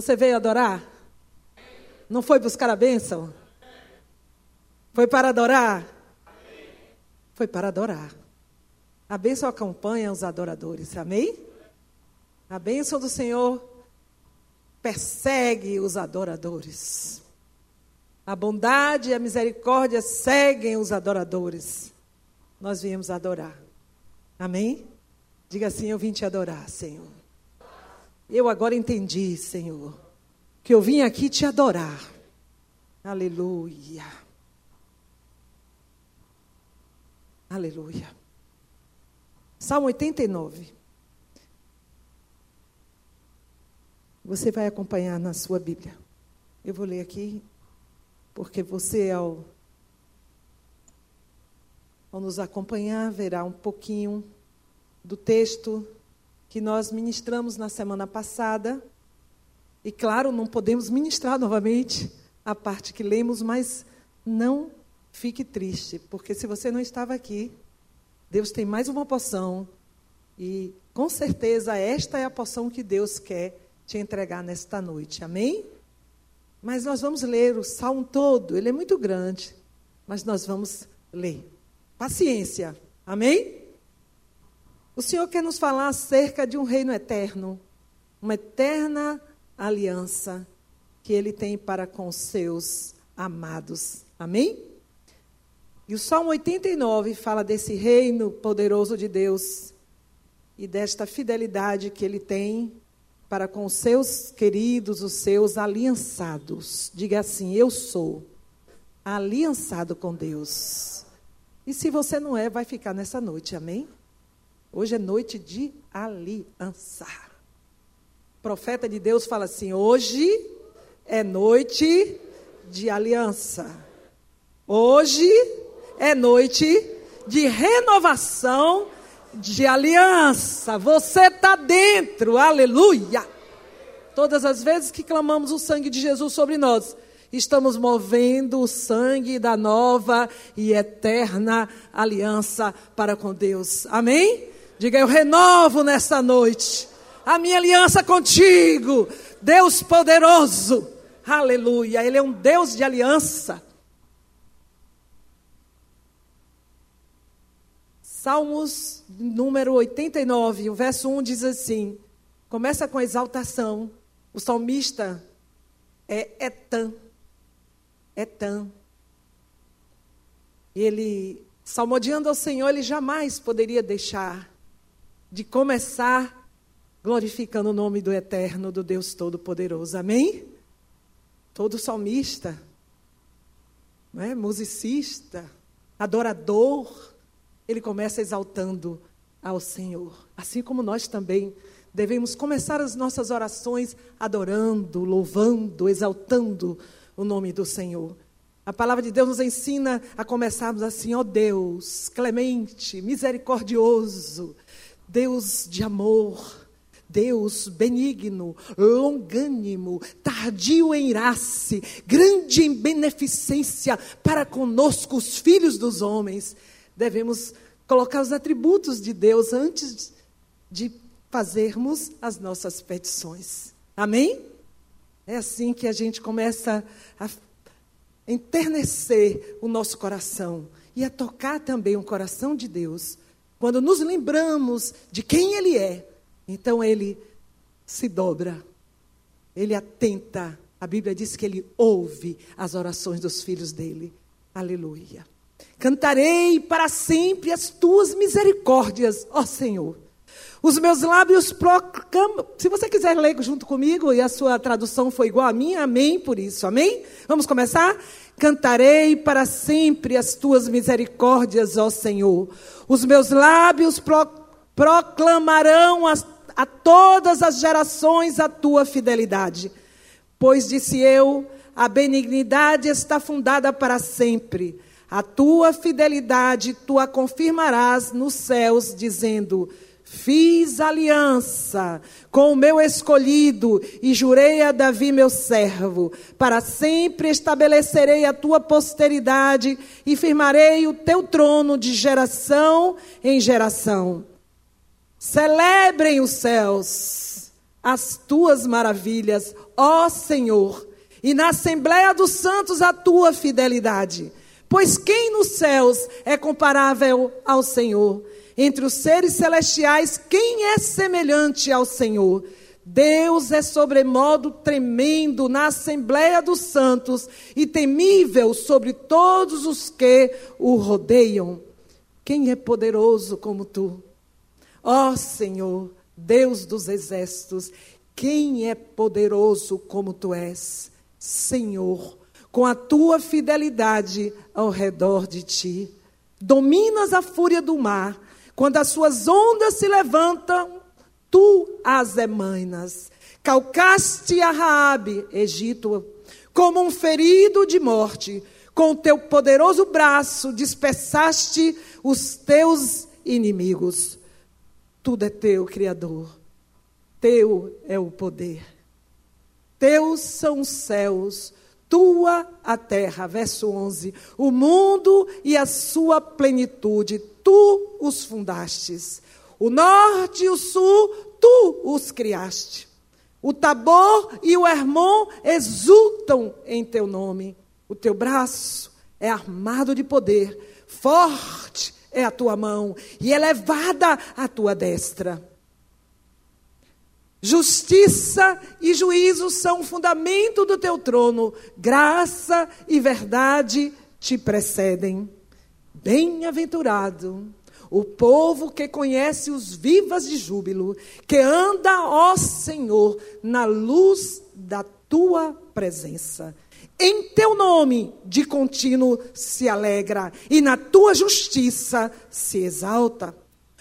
Você veio adorar? Não foi buscar a bênção? Foi para adorar? Foi para adorar. A bênção acompanha os adoradores, amém? A bênção do Senhor persegue os adoradores. A bondade e a misericórdia seguem os adoradores. Nós viemos adorar. Amém? Diga assim: Eu vim te adorar, Senhor. Eu agora entendi, Senhor, que eu vim aqui te adorar. Aleluia. Aleluia. Salmo 89. Você vai acompanhar na sua Bíblia. Eu vou ler aqui, porque você, ao, ao nos acompanhar, verá um pouquinho do texto que nós ministramos na semana passada. E claro, não podemos ministrar novamente a parte que lemos, mas não fique triste, porque se você não estava aqui, Deus tem mais uma poção e com certeza esta é a poção que Deus quer te entregar nesta noite. Amém? Mas nós vamos ler o salmo todo, ele é muito grande, mas nós vamos ler. Paciência. Amém? O Senhor quer nos falar acerca de um reino eterno, uma eterna aliança que ele tem para com os seus amados. Amém? E o Salmo 89 fala desse reino poderoso de Deus e desta fidelidade que ele tem para com os seus queridos, os seus aliançados. Diga assim: Eu sou aliançado com Deus. E se você não é, vai ficar nessa noite, amém? Hoje é noite de aliança. O profeta de Deus fala assim: Hoje é noite de aliança. Hoje é noite de renovação de aliança. Você está dentro, aleluia. Todas as vezes que clamamos o sangue de Jesus sobre nós, estamos movendo o sangue da nova e eterna aliança para com Deus. Amém? Diga, eu renovo nesta noite a minha aliança contigo, Deus poderoso. Aleluia. Ele é um Deus de aliança. Salmos número 89, o verso 1 diz assim: começa com exaltação. O salmista é Etan. Etan. Ele, salmodiando ao Senhor, ele jamais poderia deixar de começar glorificando o nome do Eterno, do Deus Todo-Poderoso. Amém? Todo salmista, não é? musicista, adorador, ele começa exaltando ao Senhor. Assim como nós também devemos começar as nossas orações adorando, louvando, exaltando o nome do Senhor. A palavra de Deus nos ensina a começarmos assim, ó Deus, clemente, misericordioso, Deus de amor, Deus benigno, longânimo, tardio em irace, grande em beneficência para conosco, os filhos dos homens devemos colocar os atributos de Deus antes de fazermos as nossas petições. Amém? É assim que a gente começa a enternecer o nosso coração e a tocar também o coração de Deus. Quando nos lembramos de quem Ele é, então Ele se dobra, Ele atenta. A Bíblia diz que Ele ouve as orações dos filhos dele. Aleluia. Cantarei para sempre as tuas misericórdias, ó Senhor. Os meus lábios proclamam. Se você quiser ler junto comigo e a sua tradução foi igual a minha, amém por isso, amém? Vamos começar? Cantarei para sempre as tuas misericórdias, ó Senhor. Os meus lábios pro, proclamarão a, a todas as gerações a tua fidelidade. Pois disse eu, a benignidade está fundada para sempre a tua fidelidade tu a confirmarás nos céus, dizendo: Fiz aliança com o meu escolhido e jurei a Davi, meu servo. Para sempre estabelecerei a tua posteridade e firmarei o teu trono de geração em geração. Celebrem os céus as tuas maravilhas, ó Senhor, e na Assembleia dos Santos a tua fidelidade. Pois quem nos céus é comparável ao Senhor? Entre os seres celestiais, quem é semelhante ao Senhor? Deus é sobremodo tremendo na Assembleia dos Santos e temível sobre todos os que o rodeiam. Quem é poderoso como tu? Ó Senhor, Deus dos exércitos, quem é poderoso como tu és? Senhor, com a tua fidelidade ao redor de ti. Dominas a fúria do mar, quando as suas ondas se levantam, tu as emainas. Calcaste a Raabe, Egito, como um ferido de morte. Com o teu poderoso braço dispersaste os teus inimigos. Tudo é teu, Criador. Teu é o poder. Teus são os céus, tua a terra. Verso 11. O mundo e a sua plenitude, tu os fundastes. O norte e o sul, tu os criaste. O Tabor e o Hermon exultam em teu nome. O teu braço é armado de poder, forte é a tua mão e elevada a tua destra. Justiça e juízo são o fundamento do teu trono, graça e verdade te precedem. Bem-aventurado o povo que conhece os vivas de júbilo, que anda, ó Senhor, na luz da tua presença. Em teu nome de contínuo se alegra, e na tua justiça se exalta.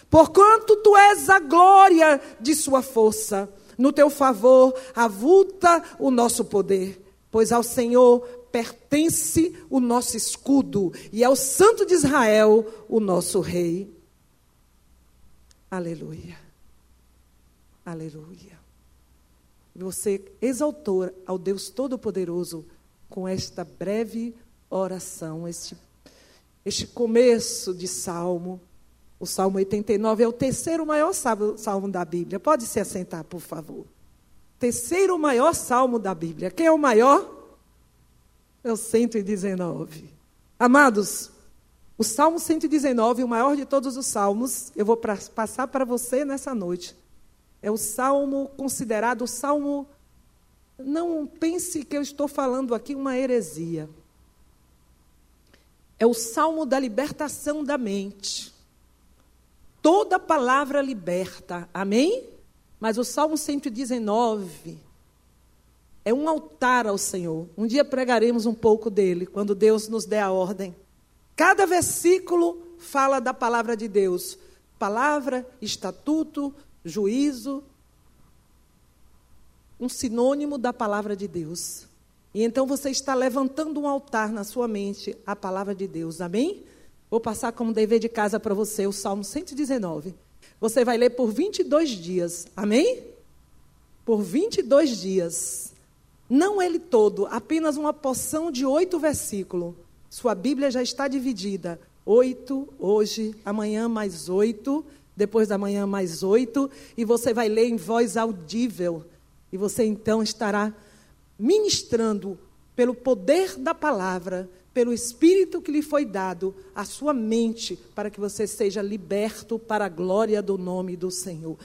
Porquanto tu és a glória de sua força, no teu favor avulta o nosso poder, pois ao Senhor pertence o nosso escudo e ao Santo de Israel o nosso rei. Aleluia. Aleluia. Você exaltou ao Deus Todo-Poderoso com esta breve oração, este, este começo de salmo. O Salmo 89 é o terceiro maior salmo da Bíblia. Pode se assentar, por favor. Terceiro maior salmo da Bíblia. Quem é o maior? É o 119. Amados, o Salmo 119, o maior de todos os salmos, eu vou pra, passar para você nessa noite. É o salmo considerado o salmo. Não pense que eu estou falando aqui uma heresia. É o salmo da libertação da mente. Toda palavra liberta, amém? Mas o salmo 119 é um altar ao Senhor. Um dia pregaremos um pouco dele, quando Deus nos der a ordem. Cada versículo fala da palavra de Deus. Palavra, estatuto, juízo, um sinônimo da palavra de Deus. E então você está levantando um altar na sua mente a palavra de Deus. Amém? Vou passar como dever de casa para você o Salmo 119. Você vai ler por 22 dias. Amém? Por 22 dias. Não ele todo, apenas uma porção de oito versículos. Sua Bíblia já está dividida. Oito, hoje, amanhã mais oito, depois da manhã mais oito, e você vai ler em voz audível. E você então estará ministrando pelo poder da palavra, pelo Espírito que lhe foi dado, a sua mente, para que você seja liberto para a glória do nome do Senhor.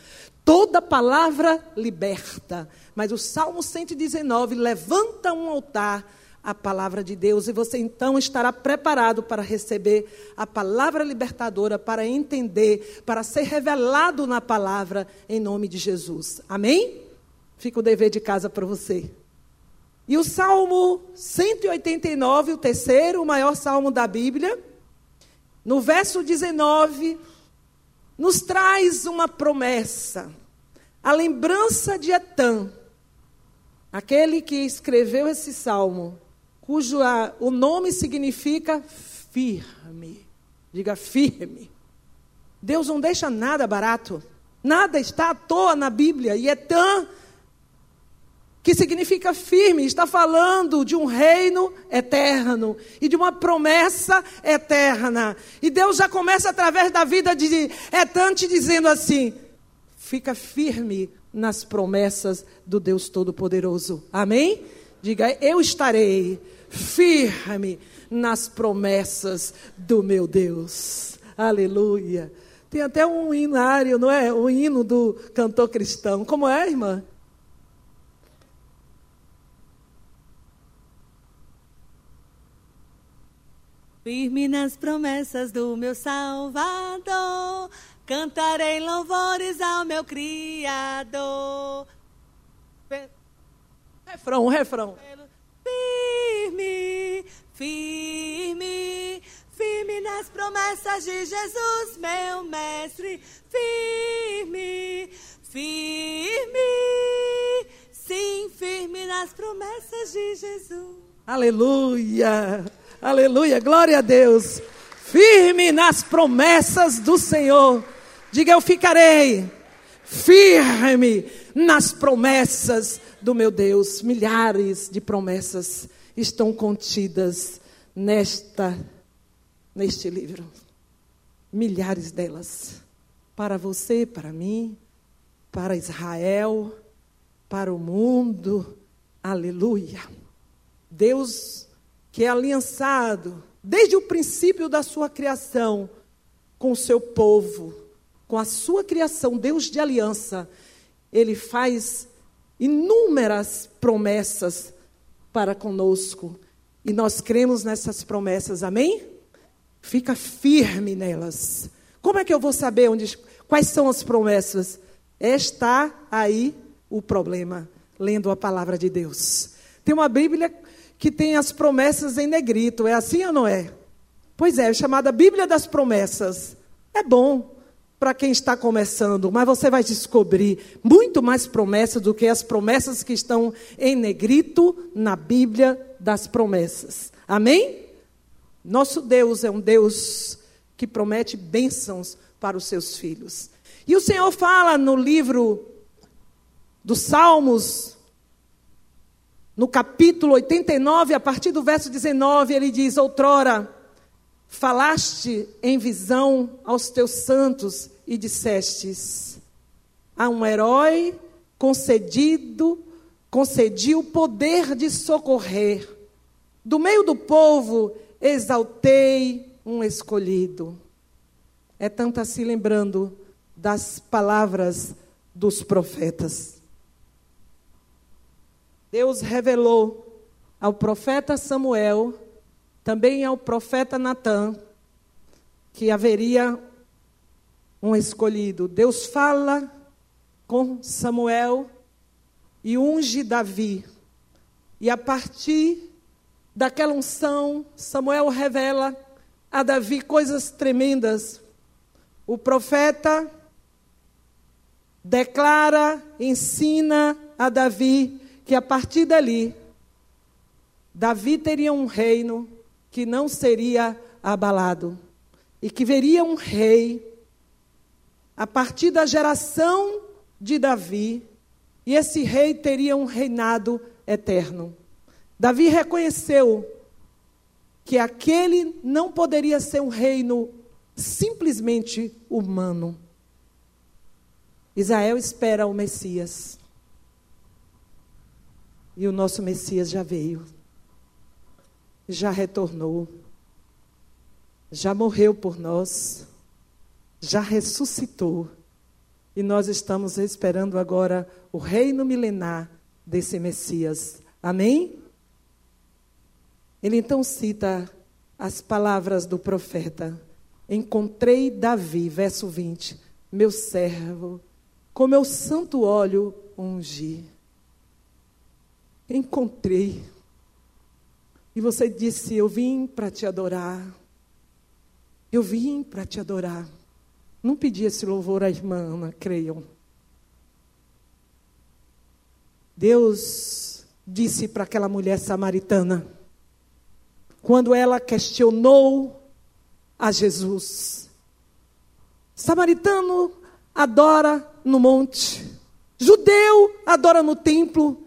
Toda palavra liberta, mas o Salmo 119 levanta um altar a palavra de Deus e você então estará preparado para receber a palavra libertadora, para entender, para ser revelado na palavra em nome de Jesus. Amém? Fica o dever de casa para você. E o Salmo 189, o terceiro, o maior salmo da Bíblia, no verso 19, nos traz uma promessa, a lembrança de Etã, aquele que escreveu esse salmo, cujo a, o nome significa firme. Diga firme. Deus não deixa nada barato. Nada está à toa na Bíblia. E tão que significa firme, está falando de um reino eterno e de uma promessa eterna. E Deus já começa através da vida de Etante dizendo assim: fica firme, nas promessas do Deus Todo-Poderoso. Amém? Diga, eu estarei firme nas promessas do meu Deus. Aleluia. Tem até um hinário, não é? O hino do cantor cristão. Como é, irmã? Firme nas promessas do meu Salvador, cantarei louvores ao meu Criador. Refrão, refrão. Firme, firme, firme nas promessas de Jesus, meu mestre. Firme, firme, sim, firme nas promessas de Jesus. Aleluia, aleluia, glória a Deus. Firme nas promessas do Senhor. Diga, eu ficarei firme nas promessas do meu Deus. Milhares de promessas estão contidas nesta neste livro. Milhares delas para você, para mim, para Israel, para o mundo. Aleluia. Deus que é aliançado desde o princípio da sua criação com o seu povo, com a sua criação, Deus de aliança, ele faz inúmeras promessas para conosco. E nós cremos nessas promessas, amém? Fica firme nelas. Como é que eu vou saber onde, quais são as promessas? Está aí o problema, lendo a palavra de Deus. Tem uma Bíblia que tem as promessas em negrito, é assim ou não é? Pois é, é chamada Bíblia das Promessas. É bom, para quem está começando, mas você vai descobrir muito mais promessas do que as promessas que estão em negrito na Bíblia das promessas. Amém? Nosso Deus é um Deus que promete bênçãos para os seus filhos. E o Senhor fala no livro dos Salmos, no capítulo 89, a partir do verso 19, ele diz: Outrora falaste em visão aos teus santos e dissestes: a um herói concedido, concedi o poder de socorrer. Do meio do povo exaltei um escolhido. É tanto assim lembrando das palavras dos profetas. Deus revelou ao profeta Samuel, também ao profeta Natã, que haveria um escolhido. Deus fala com Samuel e unge Davi. E a partir daquela unção, Samuel revela a Davi coisas tremendas. O profeta declara, ensina a Davi que a partir dali, Davi teria um reino que não seria abalado e que veria um rei a partir da geração de Davi, e esse rei teria um reinado eterno. Davi reconheceu que aquele não poderia ser um reino simplesmente humano. Israel espera o Messias. E o nosso Messias já veio, já retornou, já morreu por nós já ressuscitou. E nós estamos esperando agora o reino milenar desse Messias. Amém? Ele então cita as palavras do profeta. Encontrei Davi, verso 20, meu servo, com meu santo óleo ungi. Encontrei. E você disse: Eu vim para te adorar. Eu vim para te adorar. Não pedi esse louvor à irmã Ana, creiam. Deus disse para aquela mulher samaritana, quando ela questionou a Jesus: Samaritano adora no monte, judeu adora no templo.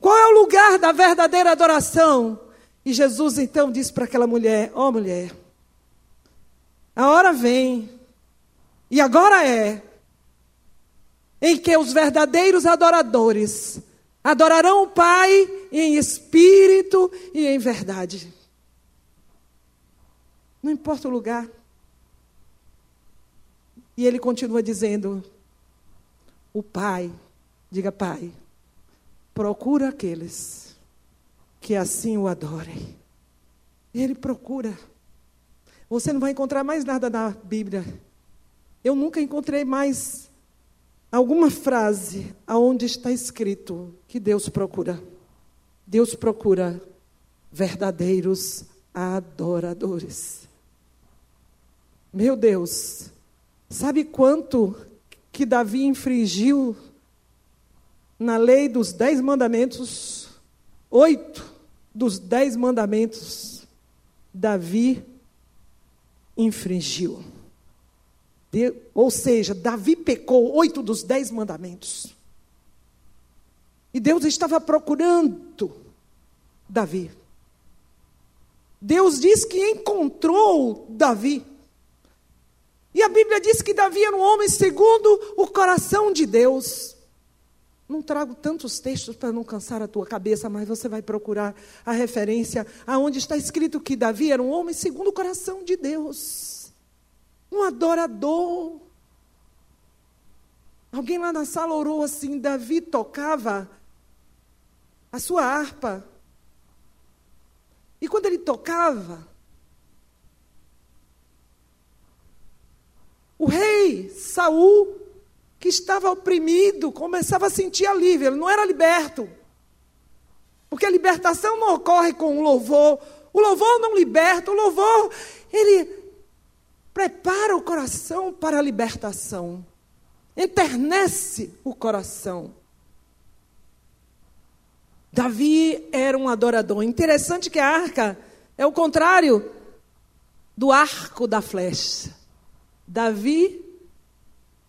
Qual é o lugar da verdadeira adoração? E Jesus então disse para aquela mulher: Ó oh, mulher, a hora vem e agora é em que os verdadeiros adoradores adorarão o Pai em espírito e em verdade. Não importa o lugar. E ele continua dizendo: o Pai, diga Pai, procura aqueles que assim o adorem. Ele procura. Você não vai encontrar mais nada na Bíblia. Eu nunca encontrei mais alguma frase aonde está escrito que Deus procura. Deus procura verdadeiros adoradores. Meu Deus, sabe quanto que Davi infringiu na lei dos dez mandamentos? Oito dos dez mandamentos, Davi infringiu. De, ou seja, Davi pecou oito dos dez mandamentos. E Deus estava procurando Davi. Deus diz que encontrou Davi. E a Bíblia diz que Davi era um homem segundo o coração de Deus. Não trago tantos textos para não cansar a tua cabeça, mas você vai procurar a referência aonde está escrito que Davi era um homem segundo o coração de Deus. Um adorador. Alguém lá na sala orou assim: Davi tocava a sua harpa. E quando ele tocava, o rei Saul que estava oprimido começava a sentir alívio, ele não era liberto. Porque a libertação não ocorre com o louvor. O louvor não liberta, o louvor, ele prepara o coração para a libertação. Enternece o coração. Davi era um adorador. Interessante que a arca é o contrário do arco da flecha. Davi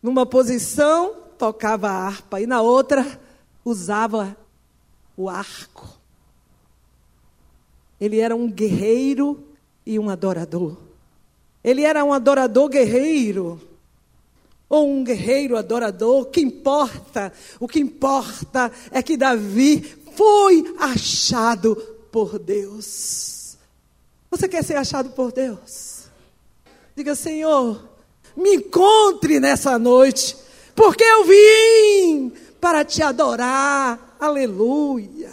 numa posição, tocava a harpa, e na outra, usava o arco. Ele era um guerreiro e um adorador. Ele era um adorador guerreiro. Ou um guerreiro adorador, o que importa? O que importa é que Davi foi achado por Deus. Você quer ser achado por Deus? Diga, Senhor, me encontre nessa noite, porque eu vim para te adorar. Aleluia.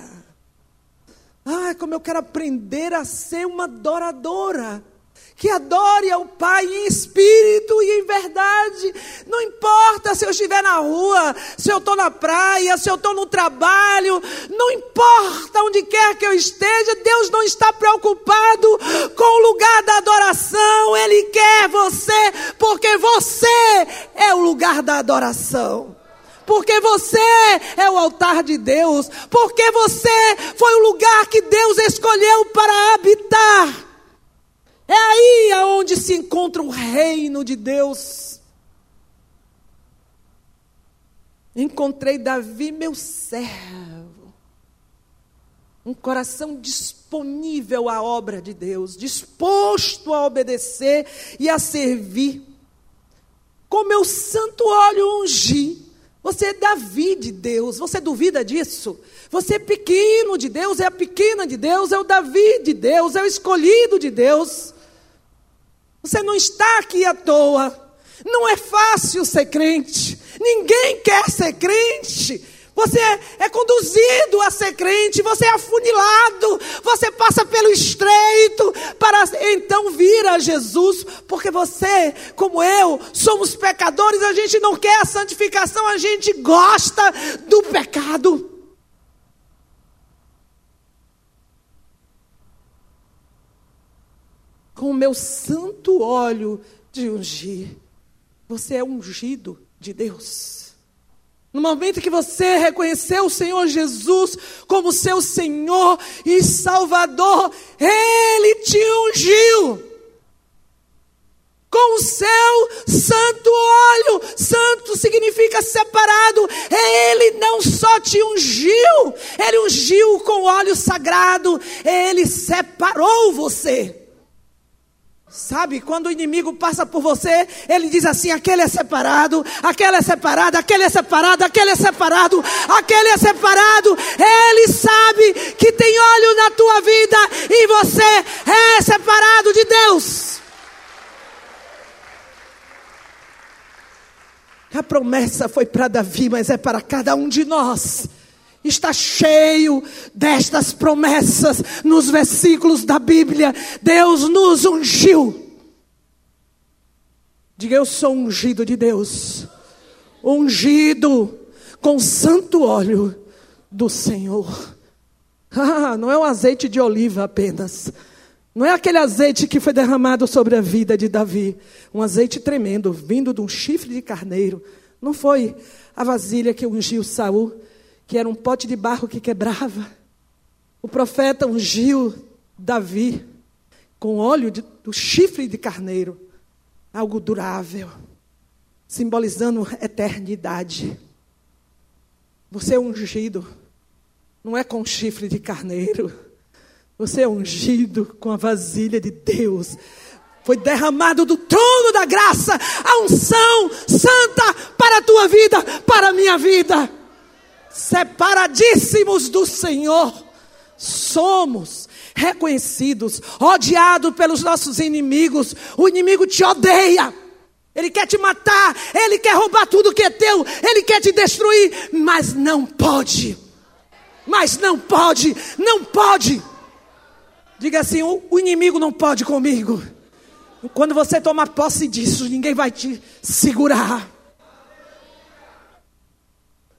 Ai, como eu quero aprender a ser uma adoradora que adore ao Pai em espírito e em verdade. Não importa se eu estiver na rua, se eu estou na praia, se eu estou no trabalho, não importa onde quer que eu esteja, Deus não está preocupado com o lugar da adoração, Ele quer você, porque você é o lugar da adoração porque você é o altar de Deus, porque você foi o lugar que Deus escolheu para habitar. É aí aonde se encontra o reino de Deus. Encontrei Davi, meu servo. Um coração disponível à obra de Deus, disposto a obedecer e a servir. Com meu santo óleo ungi. Você é Davi de Deus, você duvida disso? Você é pequeno de Deus, é a pequena de Deus, é o Davi de Deus, é o escolhido de Deus. Você não está aqui à toa. Não é fácil ser crente. Ninguém quer ser crente. Você é conduzido a ser crente, você é afunilado, você passa pelo estreito para então vir a Jesus, porque você, como eu, somos pecadores, a gente não quer a santificação, a gente gosta do pecado. Com o meu santo óleo de ungir. Você é ungido de Deus. No momento que você reconheceu o Senhor Jesus como seu Senhor e Salvador, Ele te ungiu com o seu santo óleo. Santo significa separado. Ele não só te ungiu, ele ungiu com óleo sagrado, ele separou você. Sabe, quando o inimigo passa por você, ele diz assim: aquele é separado, aquele é separado, aquele é separado, aquele é separado, aquele é separado. Ele sabe que tem olho na tua vida e você é separado de Deus. A promessa foi para Davi, mas é para cada um de nós está cheio destas promessas nos versículos da Bíblia. Deus nos ungiu. Diga, eu sou ungido de Deus, ungido com santo óleo do Senhor. Ah, não é um azeite de oliva apenas. Não é aquele azeite que foi derramado sobre a vida de Davi. Um azeite tremendo, vindo de um chifre de carneiro. Não foi a vasilha que ungiu Saul que era um pote de barro que quebrava. O profeta ungiu Davi com óleo de, do chifre de carneiro, algo durável, simbolizando eternidade. Você é ungido, não é com chifre de carneiro, você é ungido com a vasilha de Deus. Foi derramado do trono da graça a unção santa para a tua vida, para a minha vida separadíssimos do Senhor, somos reconhecidos, odiados pelos nossos inimigos. O inimigo te odeia. Ele quer te matar, ele quer roubar tudo que é teu, ele quer te destruir, mas não pode. Mas não pode, não pode. Diga assim: o, o inimigo não pode comigo. Quando você tomar posse disso, ninguém vai te segurar.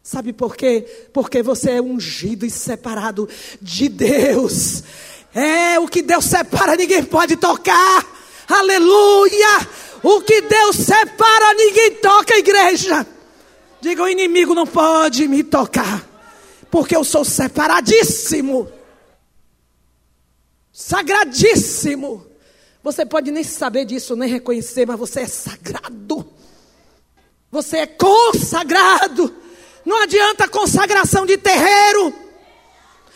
Sabe por quê? Porque você é ungido e separado de Deus. É o que Deus separa, ninguém pode tocar. Aleluia! O que Deus separa, ninguém toca, igreja. Diga: o inimigo não pode me tocar, porque eu sou separadíssimo, sagradíssimo. Você pode nem saber disso, nem reconhecer, mas você é sagrado. Você é consagrado. Não adianta consagração de terreiro.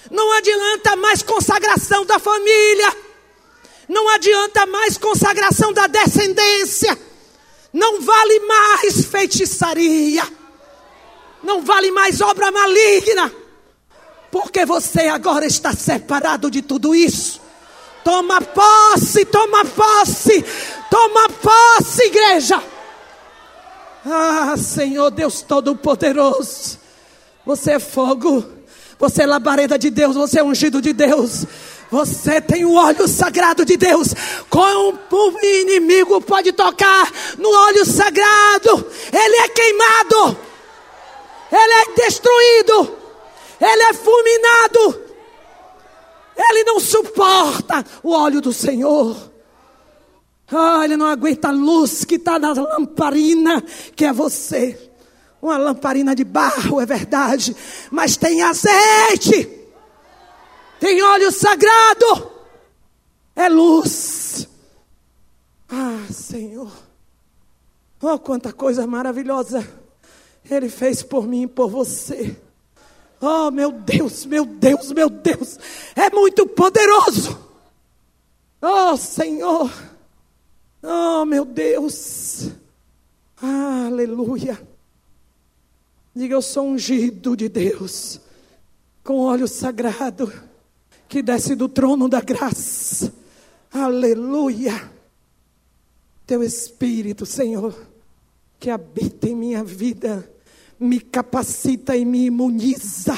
Não adianta mais consagração da família. Não adianta mais consagração da descendência. Não vale mais feitiçaria. Não vale mais obra maligna. Porque você agora está separado de tudo isso. Toma posse, toma posse, toma posse, igreja. Ah, Senhor Deus Todo-Poderoso, você é fogo, você é labareda de Deus, você é ungido de Deus. Você tem o óleo sagrado de Deus. Como o inimigo pode tocar no óleo sagrado? Ele é queimado, ele é destruído, ele é fulminado. Ele não suporta o óleo do Senhor. Ah, ele não aguenta a luz que está na lamparina, que é você. Uma lamparina de barro, é verdade, mas tem azeite, tem óleo sagrado, é luz. Ah, Senhor, oh, quanta coisa maravilhosa Ele fez por mim e por você. Oh, meu Deus, meu Deus, meu Deus, é muito poderoso. Oh, Senhor. Oh, meu Deus. Ah, aleluia. Diga, eu sou ungido de Deus, com óleo sagrado, que desce do trono da graça. Aleluia. Teu Espírito, Senhor, que habita em minha vida, me capacita e me imuniza.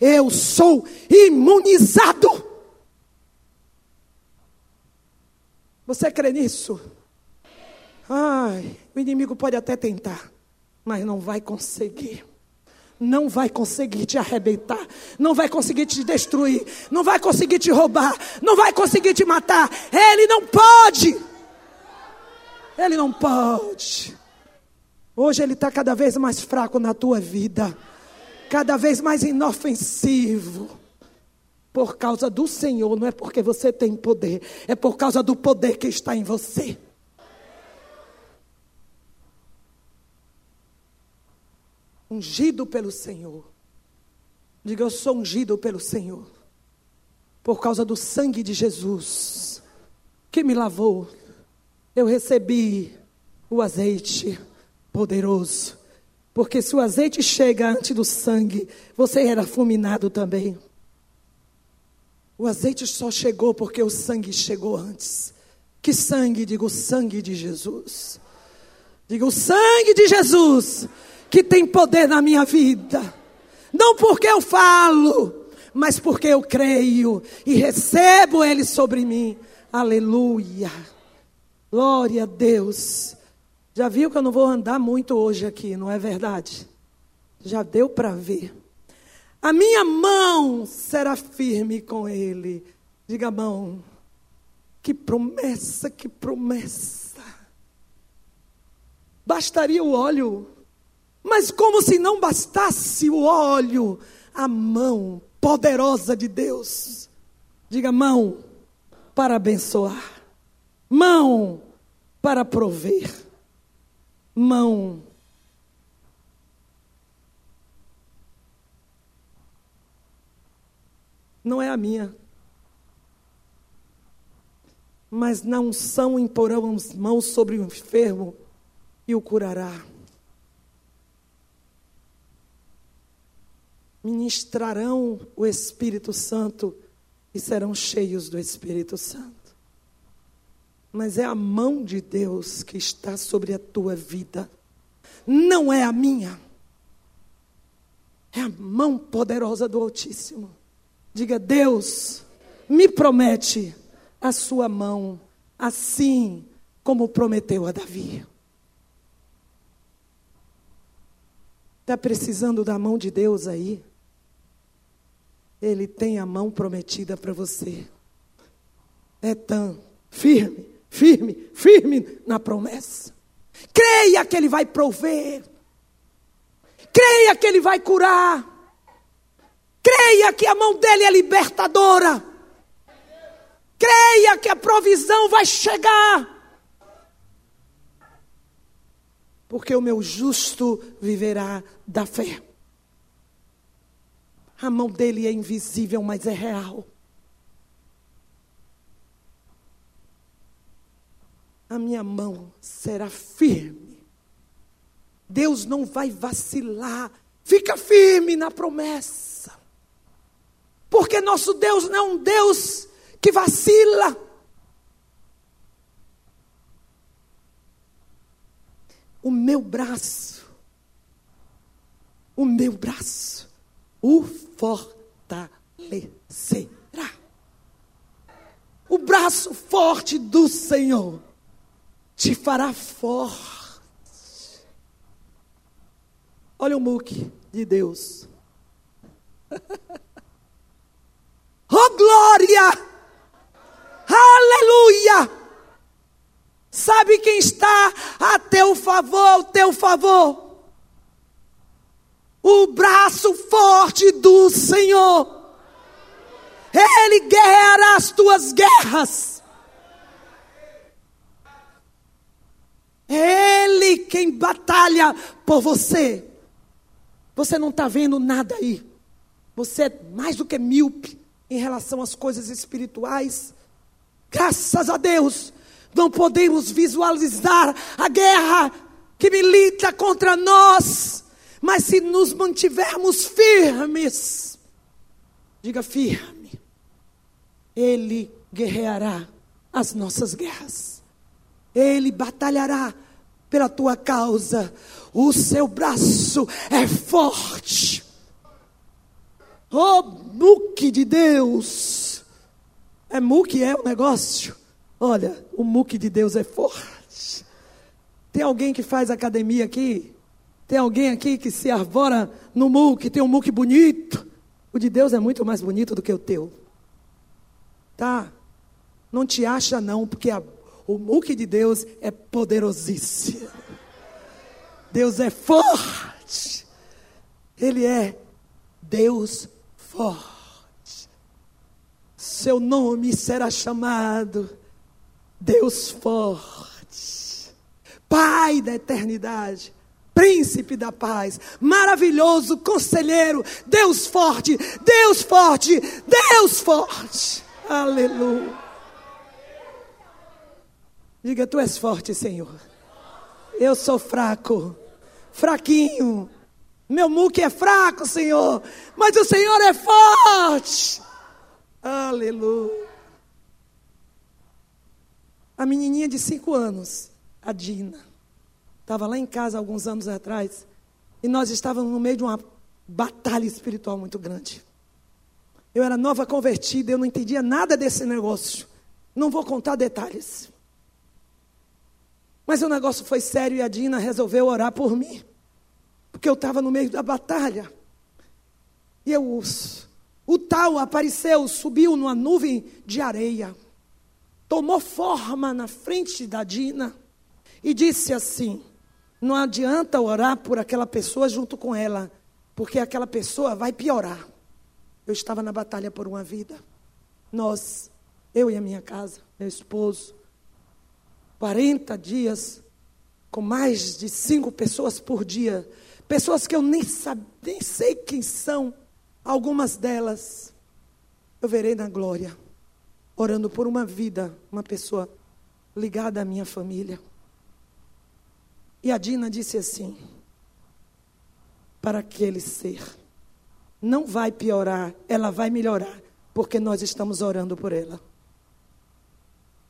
Eu sou imunizado. Você crê nisso? Ai, o inimigo pode até tentar, mas não vai conseguir. Não vai conseguir te arrebentar, não vai conseguir te destruir, não vai conseguir te roubar, não vai conseguir te matar. Ele não pode. Ele não pode. Hoje ele está cada vez mais fraco na tua vida, cada vez mais inofensivo. Por causa do Senhor, não é porque você tem poder, é por causa do poder que está em você. Ungido pelo Senhor. Diga, eu sou ungido pelo Senhor. Por causa do sangue de Jesus, que me lavou, eu recebi o azeite poderoso. Porque se o azeite chega antes do sangue, você era fulminado também. O azeite só chegou porque o sangue chegou antes. Que sangue? Digo, o sangue de Jesus. Digo, o sangue de Jesus que tem poder na minha vida. Não porque eu falo, mas porque eu creio e recebo ele sobre mim. Aleluia. Glória a Deus. Já viu que eu não vou andar muito hoje aqui, não é verdade? Já deu para ver. A minha mão será firme com ele. Diga mão. Que promessa, que promessa. Bastaria o óleo. Mas como se não bastasse o óleo, a mão poderosa de Deus. Diga mão para abençoar. Mão para prover mão. Não é a minha. Mas na unção imporão as mãos sobre o enfermo e o curará. Ministrarão o Espírito Santo e serão cheios do Espírito Santo mas é a mão de Deus que está sobre a tua vida, não é a minha. É a mão poderosa do Altíssimo. Diga, Deus, me promete a sua mão, assim como prometeu a Davi. Está precisando da mão de Deus aí? Ele tem a mão prometida para você. É tão firme firme, firme na promessa. Creia que Ele vai prover. Creia que Ele vai curar. Creia que a mão dele é libertadora. Creia que a provisão vai chegar. Porque o meu justo viverá da fé. A mão dele é invisível, mas é real. a minha mão será firme. Deus não vai vacilar. Fica firme na promessa. Porque nosso Deus não é um Deus que vacila. O meu braço, o meu braço, o fortalecerá. O braço forte do Senhor te fará forte. Olha o muque de Deus. oh glória! Aleluia! Sabe quem está a teu favor, teu favor? O braço forte do Senhor. Ele guerreará as tuas guerras. Ele quem batalha por você. Você não está vendo nada aí. Você é mais do que míope em relação às coisas espirituais. Graças a Deus, não podemos visualizar a guerra que milita contra nós. Mas se nos mantivermos firmes, diga firme, Ele guerreará as nossas guerras. Ele batalhará pela tua causa. O seu braço é forte. Oh, muque de Deus. É muque, é o negócio. Olha, o muque de Deus é forte. Tem alguém que faz academia aqui? Tem alguém aqui que se arvora no muque, tem um muque bonito? O de Deus é muito mais bonito do que o teu. Tá? Não te acha não, porque a o muque de Deus é poderosíssimo. Deus é forte. Ele é Deus forte. Seu nome será chamado Deus forte. Pai da eternidade. Príncipe da paz, maravilhoso conselheiro, Deus forte, Deus forte, Deus forte. Aleluia. Diga, tu és forte, Senhor. Eu sou fraco, fraquinho. Meu muque é fraco, Senhor, mas o Senhor é forte. Aleluia. A menininha de cinco anos, a Dina, estava lá em casa alguns anos atrás e nós estávamos no meio de uma batalha espiritual muito grande. Eu era nova convertida, eu não entendia nada desse negócio. Não vou contar detalhes. Mas o negócio foi sério e a Dina resolveu orar por mim. Porque eu estava no meio da batalha. E eu, o tal apareceu, subiu numa nuvem de areia. Tomou forma na frente da Dina. E disse assim: Não adianta orar por aquela pessoa junto com ela. Porque aquela pessoa vai piorar. Eu estava na batalha por uma vida. Nós, eu e a minha casa, meu esposo, 40 dias com mais de cinco pessoas por dia, pessoas que eu nem, sabe, nem sei quem são, algumas delas, eu verei na glória, orando por uma vida, uma pessoa ligada à minha família. E a Dina disse assim: para aquele ser, não vai piorar, ela vai melhorar, porque nós estamos orando por ela.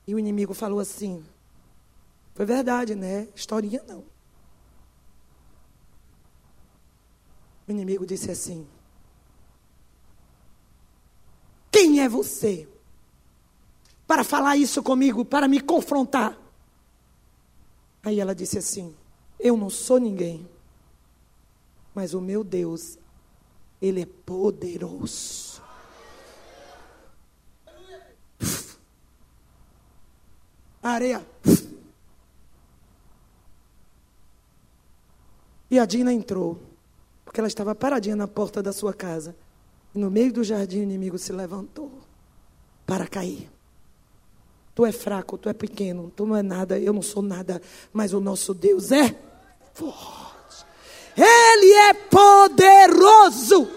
E o inimigo falou assim: foi verdade, né? Historinha não. O inimigo disse assim: Quem é você para falar isso comigo, para me confrontar? Aí ela disse assim: Eu não sou ninguém, mas o meu Deus, Ele é poderoso. areia. E a Dina entrou, porque ela estava paradinha na porta da sua casa. E no meio do jardim o inimigo se levantou para cair. Tu é fraco, tu é pequeno, tu não é nada, eu não sou nada, mas o nosso Deus é forte. Ele é poderoso.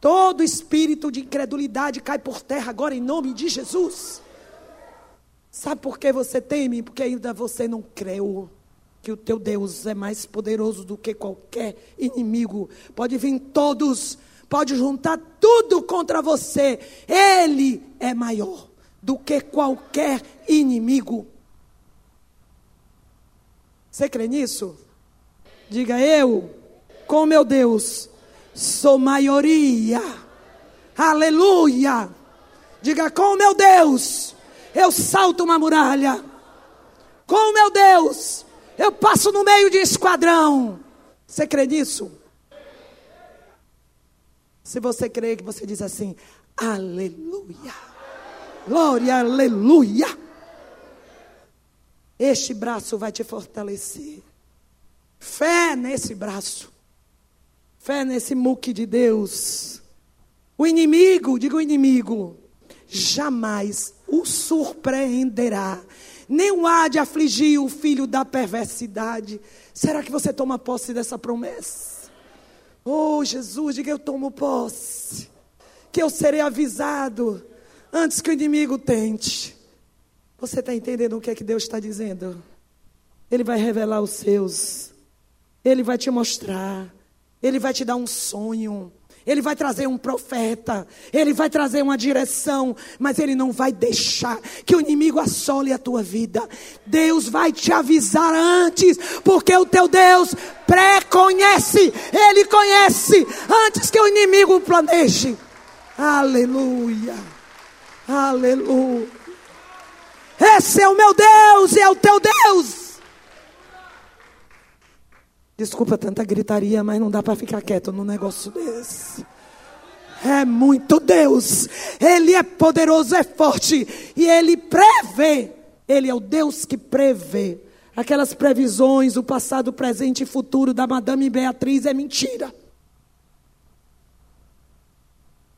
Todo espírito de incredulidade cai por terra agora em nome de Jesus. Sabe por que você teme? Porque ainda você não creu que o teu Deus é mais poderoso do que qualquer inimigo. Pode vir todos, pode juntar tudo contra você. Ele é maior do que qualquer inimigo. Você crê nisso? Diga eu, com meu Deus, sou maioria. Aleluia. Diga com meu Deus, eu salto uma muralha. Com meu Deus, eu passo no meio de esquadrão. Você crê nisso? Se você crê, que você diz assim: Aleluia. Glória, aleluia. Este braço vai te fortalecer. Fé nesse braço. Fé nesse muque de Deus. O inimigo, diga o inimigo, jamais o surpreenderá nem há de afligir o filho da perversidade. Será que você toma posse dessa promessa? Oh, Jesus, diga eu tomo posse. Que eu serei avisado antes que o inimigo tente. Você está entendendo o que é que Deus está dizendo? Ele vai revelar os seus. Ele vai te mostrar. Ele vai te dar um sonho. Ele vai trazer um profeta, ele vai trazer uma direção, mas ele não vai deixar que o inimigo assole a tua vida. Deus vai te avisar antes, porque o teu Deus pré-conhece, ele conhece antes que o inimigo planeje. Aleluia, aleluia. Esse é o meu Deus e é o teu Deus. Desculpa tanta gritaria, mas não dá para ficar quieto num negócio desse. É muito Deus. Ele é poderoso, é forte. E ele prevê. Ele é o Deus que prevê. Aquelas previsões, o passado, presente e futuro da Madame Beatriz é mentira.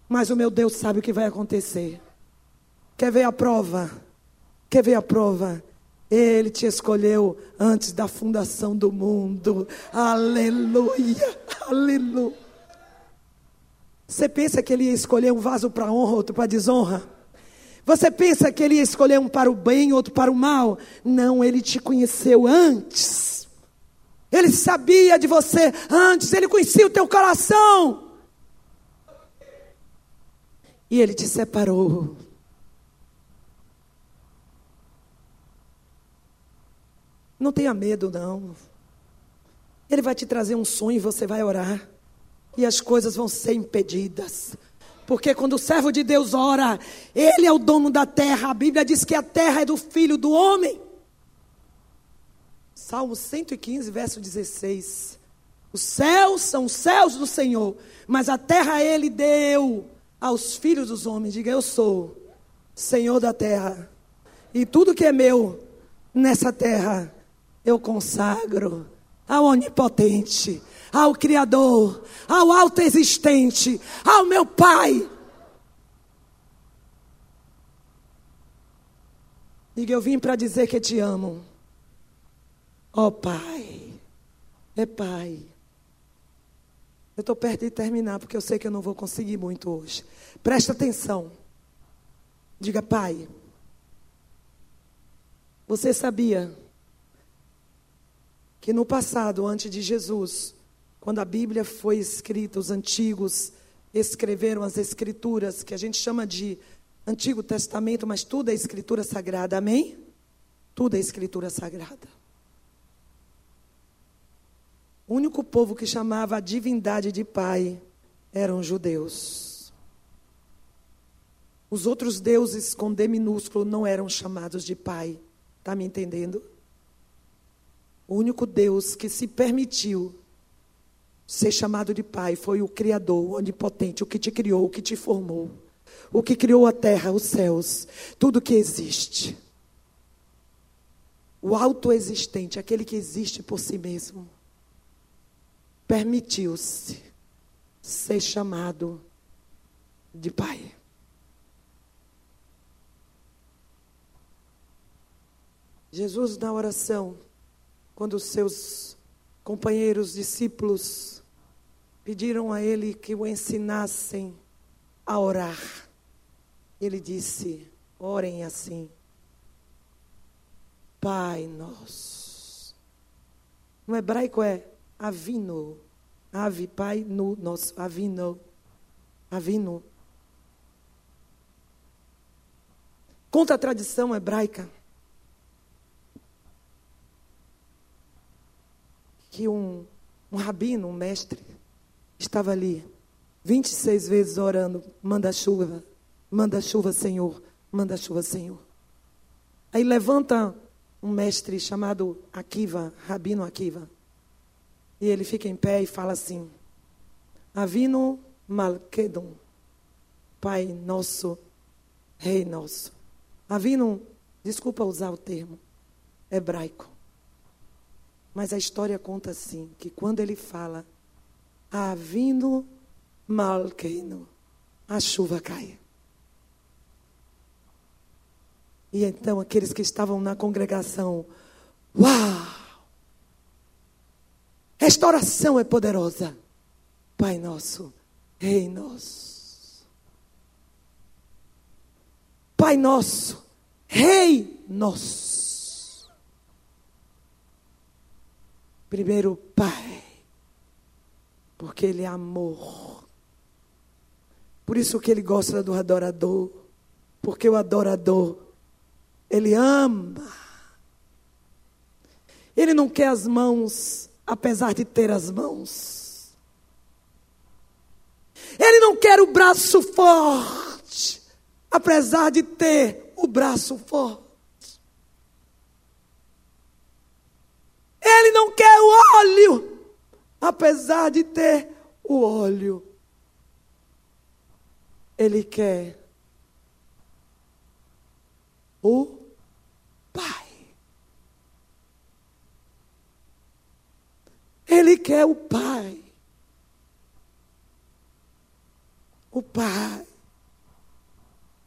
Mas o meu Deus sabe o que vai acontecer. Quer ver a prova? Quer ver a prova? Ele te escolheu antes da fundação do mundo. Aleluia, aleluia. Você pensa que ele ia escolher um vaso para honra, outro para desonra? Você pensa que ele ia escolher um para o bem, outro para o mal? Não, ele te conheceu antes. Ele sabia de você antes, ele conhecia o teu coração. E ele te separou. Não tenha medo, não. Ele vai te trazer um sonho e você vai orar. E as coisas vão ser impedidas. Porque quando o servo de Deus ora, ele é o dono da terra. A Bíblia diz que a terra é do filho do homem. Salmo 115, verso 16. Os céus são os céus do Senhor, mas a terra ele deu aos filhos dos homens. Diga, eu sou Senhor da terra. E tudo que é meu nessa terra eu consagro ao Onipotente, ao Criador, ao Alto Existente, ao meu Pai. Diga, eu vim para dizer que te amo. Ó oh, Pai, é Pai. Eu estou perto de terminar, porque eu sei que eu não vou conseguir muito hoje. Presta atenção. Diga, Pai, você sabia que no passado, antes de Jesus, quando a Bíblia foi escrita, os antigos escreveram as escrituras, que a gente chama de Antigo Testamento, mas tudo é escritura sagrada, amém? Tudo é escritura sagrada. O único povo que chamava a divindade de Pai eram os judeus. Os outros deuses com D minúsculo não eram chamados de Pai. Está me entendendo? O único Deus que se permitiu ser chamado de Pai foi o Criador, Onipotente, o que te criou, o que te formou, o que criou a terra, os céus, tudo que existe. O autoexistente, aquele que existe por si mesmo, permitiu-se ser chamado de Pai. Jesus, na oração, quando os seus companheiros discípulos pediram a ele que o ensinassem a orar, ele disse: orem assim. Pai nosso. No hebraico é avino. Ave, pai, no, nosso, avino. Avino. Conta a tradição hebraica que um, um rabino, um mestre, estava ali 26 vezes orando: manda chuva, manda chuva, Senhor, manda chuva, Senhor. Aí levanta um mestre chamado Akiva, Rabino Akiva. E ele fica em pé e fala assim: Avino Malkedon, Pai nosso, Rei nosso. Avino, desculpa usar o termo hebraico. Mas a história conta assim, que quando ele fala, Avino Malkeino, a chuva cai. E então aqueles que estavam na congregação, uau! Esta oração é poderosa. Pai nosso, Rei nosso. Pai nosso, Rei nosso. Primeiro, Pai, porque Ele é amor. Por isso que Ele gosta do adorador, porque o adorador, Ele ama. Ele não quer as mãos, apesar de ter as mãos. Ele não quer o braço forte, apesar de ter o braço forte. Ele não quer o óleo, apesar de ter o óleo. Ele quer o Pai. Ele quer o Pai. O Pai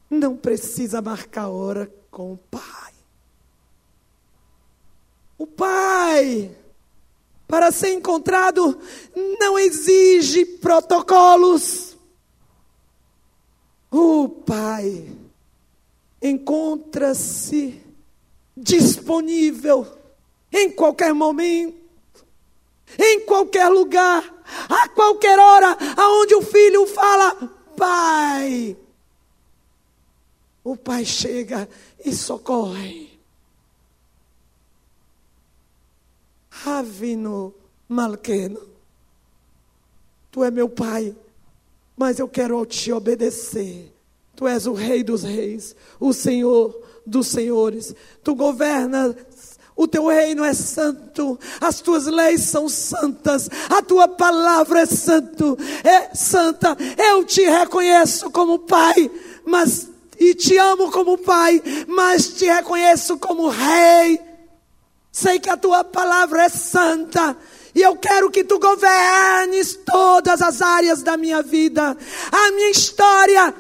não precisa marcar hora com o Pai. O Pai, para ser encontrado, não exige protocolos. O Pai encontra-se disponível em qualquer momento, em qualquer lugar, a qualquer hora, aonde o filho fala: Pai. O pai chega e socorre. Ravino Malqueno, tu é meu pai, mas eu quero te obedecer. Tu és o rei dos reis, o senhor dos senhores. Tu governas o teu reino é santo, as tuas leis são santas, a tua palavra é santo, é santa. Eu te reconheço como pai, mas e te amo como pai, mas te reconheço como rei. Sei que a tua palavra é santa. E eu quero que tu governes todas as áreas da minha vida. A minha história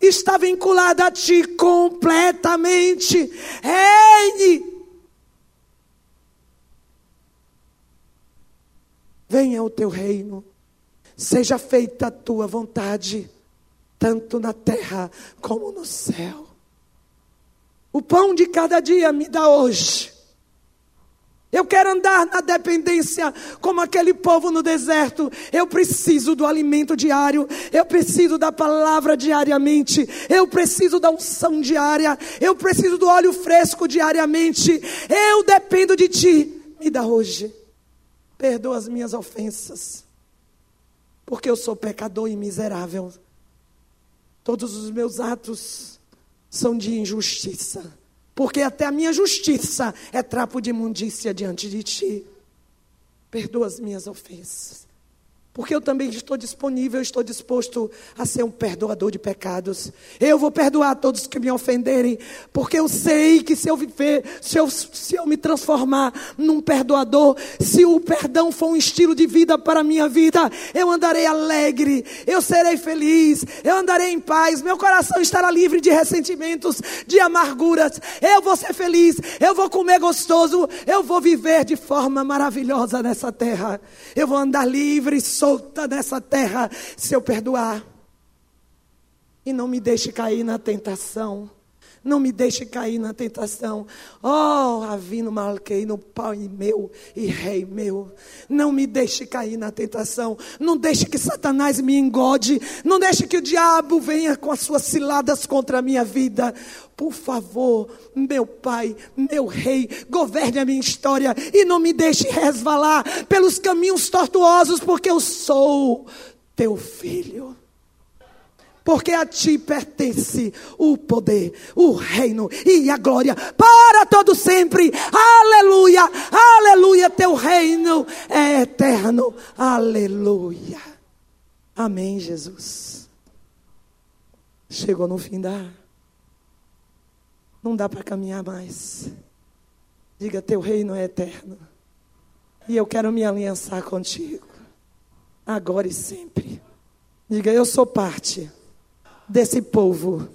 está vinculada a ti completamente. Reine. Venha o teu reino. Seja feita a tua vontade tanto na terra como no céu. O pão de cada dia me dá hoje. Eu quero andar na dependência como aquele povo no deserto. Eu preciso do alimento diário. Eu preciso da palavra diariamente. Eu preciso da unção diária. Eu preciso do óleo fresco diariamente. Eu dependo de ti. Me dá hoje. Perdoa as minhas ofensas. Porque eu sou pecador e miserável. Todos os meus atos são de injustiça, porque até a minha justiça é trapo de imundícia diante de ti. Perdoa as minhas ofensas. Porque eu também estou disponível, estou disposto a ser um perdoador de pecados. Eu vou perdoar todos que me ofenderem, porque eu sei que se eu viver, se eu, se eu me transformar num perdoador, se o perdão for um estilo de vida para a minha vida, eu andarei alegre, eu serei feliz, eu andarei em paz, meu coração estará livre de ressentimentos, de amarguras. Eu vou ser feliz, eu vou comer gostoso, eu vou viver de forma maravilhosa nessa terra. Eu vou andar livre, solta nessa terra se eu perdoar. E não me deixe cair na tentação. Não me deixe cair na tentação. Oh, Avino no Pai meu e Rei meu. Não me deixe cair na tentação. Não deixe que Satanás me engode. Não deixe que o diabo venha com as suas ciladas contra a minha vida. Por favor, meu Pai, meu Rei, governe a minha história e não me deixe resvalar pelos caminhos tortuosos, porque eu sou teu filho porque a ti pertence o poder, o reino e a glória para todo sempre. Aleluia, aleluia, teu reino é eterno. Aleluia. Amém, Jesus. Chegou no fim da não dá para caminhar mais. Diga, teu reino é eterno. E eu quero me aliançar contigo. Agora e sempre. Diga, eu sou parte desse povo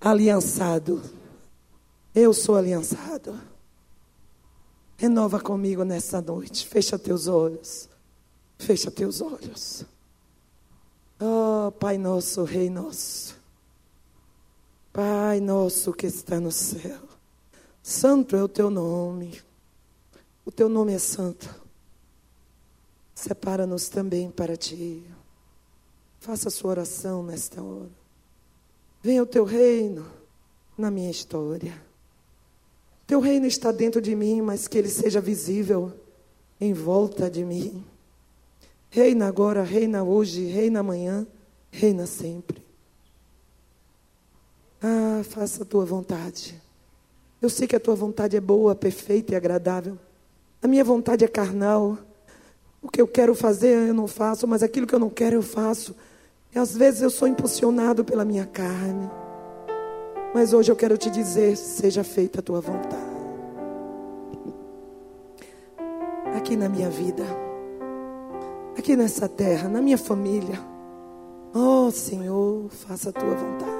aliançado. Eu sou aliançado. Renova comigo nessa noite. Fecha teus olhos. Fecha teus olhos. Oh, Pai nosso, Rei nosso. Pai nosso que está no céu. Santo é o teu nome. O teu nome é santo. Separa-nos também para ti. Faça a sua oração nesta hora. Venha o teu reino na minha história. Teu reino está dentro de mim, mas que ele seja visível em volta de mim. Reina agora, reina hoje, reina amanhã, reina sempre. Ah, faça a tua vontade. Eu sei que a tua vontade é boa, perfeita e agradável. A minha vontade é carnal. O que eu quero fazer eu não faço, mas aquilo que eu não quero eu faço. Às vezes eu sou impulsionado pela minha carne. Mas hoje eu quero te dizer: seja feita a tua vontade. Aqui na minha vida, aqui nessa terra, na minha família. Oh Senhor, faça a tua vontade.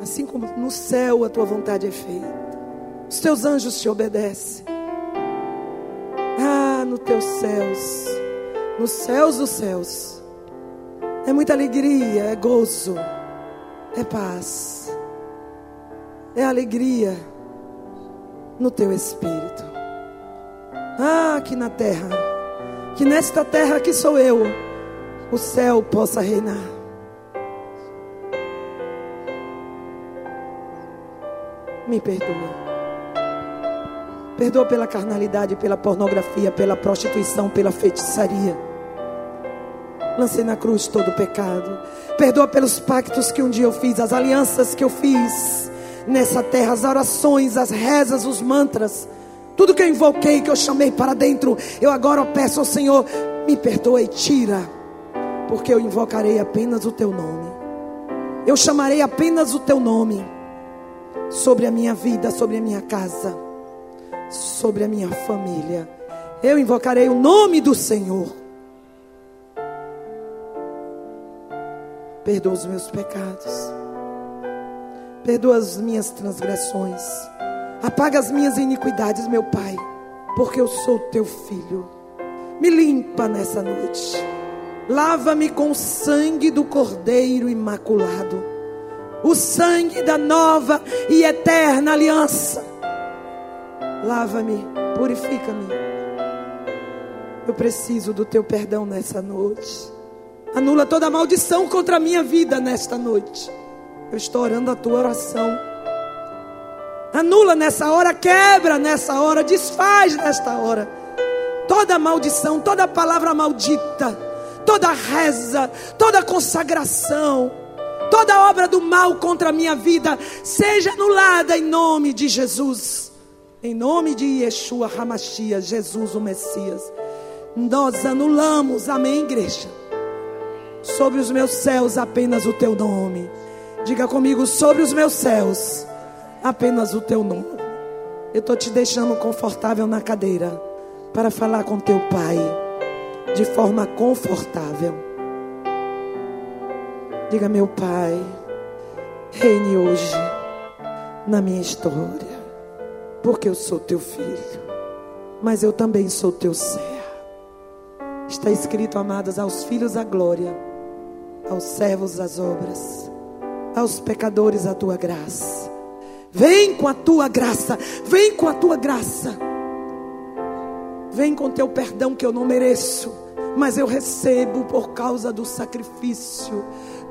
Assim como no céu a tua vontade é feita. Os teus anjos te obedecem. Ah, nos teus céus nos céus dos céus, É muita alegria, é gozo, é paz, é alegria no teu espírito. Ah, aqui na terra, que nesta terra que sou eu, o céu possa reinar. Me perdoa. Perdoa pela carnalidade, pela pornografia, pela prostituição, pela feitiçaria. Lancei na cruz todo o pecado. Perdoa pelos pactos que um dia eu fiz, as alianças que eu fiz nessa terra, as orações, as rezas, os mantras. Tudo que eu invoquei, que eu chamei para dentro, eu agora peço ao Senhor, me perdoe e tira, porque eu invocarei apenas o teu nome. Eu chamarei apenas o teu nome sobre a minha vida, sobre a minha casa, sobre a minha família. Eu invocarei o nome do Senhor. Perdoa os meus pecados. Perdoa as minhas transgressões. Apaga as minhas iniquidades, meu Pai, porque eu sou teu filho. Me limpa nessa noite. Lava-me com o sangue do Cordeiro imaculado. O sangue da nova e eterna aliança. Lava-me, purifica-me. Eu preciso do teu perdão nessa noite. Anula toda maldição contra a minha vida nesta noite. Eu estou orando a tua oração. Anula nessa hora, quebra nessa hora, desfaz nesta hora. Toda maldição, toda palavra maldita, toda reza, toda consagração, toda obra do mal contra a minha vida, seja anulada em nome de Jesus. Em nome de Yeshua Hamashia, Jesus o Messias. Nós anulamos, amém, igreja sobre os meus céus apenas o teu nome. Diga comigo, sobre os meus céus, apenas o teu nome. Eu estou te deixando confortável na cadeira para falar com teu pai de forma confortável. Diga, meu pai, reine hoje na minha história, porque eu sou teu filho, mas eu também sou teu servo. Está escrito, amados, aos filhos a glória aos servos as obras, aos pecadores a tua graça. Vem com a tua graça, vem com a tua graça. Vem com teu perdão que eu não mereço, mas eu recebo por causa do sacrifício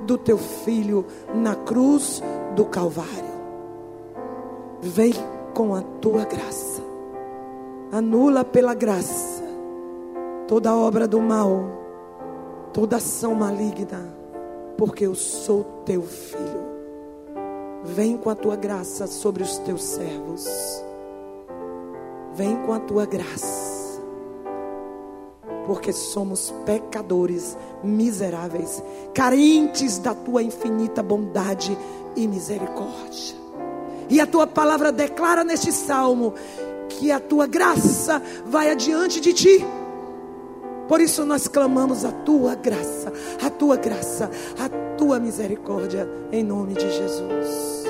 do teu filho na cruz do Calvário. Vem com a tua graça. Anula pela graça toda obra do mal, toda ação maligna porque eu sou teu filho. Vem com a tua graça sobre os teus servos. Vem com a tua graça. Porque somos pecadores, miseráveis, carentes da tua infinita bondade e misericórdia. E a tua palavra declara neste salmo que a tua graça vai adiante de ti por isso nós clamamos a tua graça, a tua graça, a tua misericórdia, em nome de Jesus.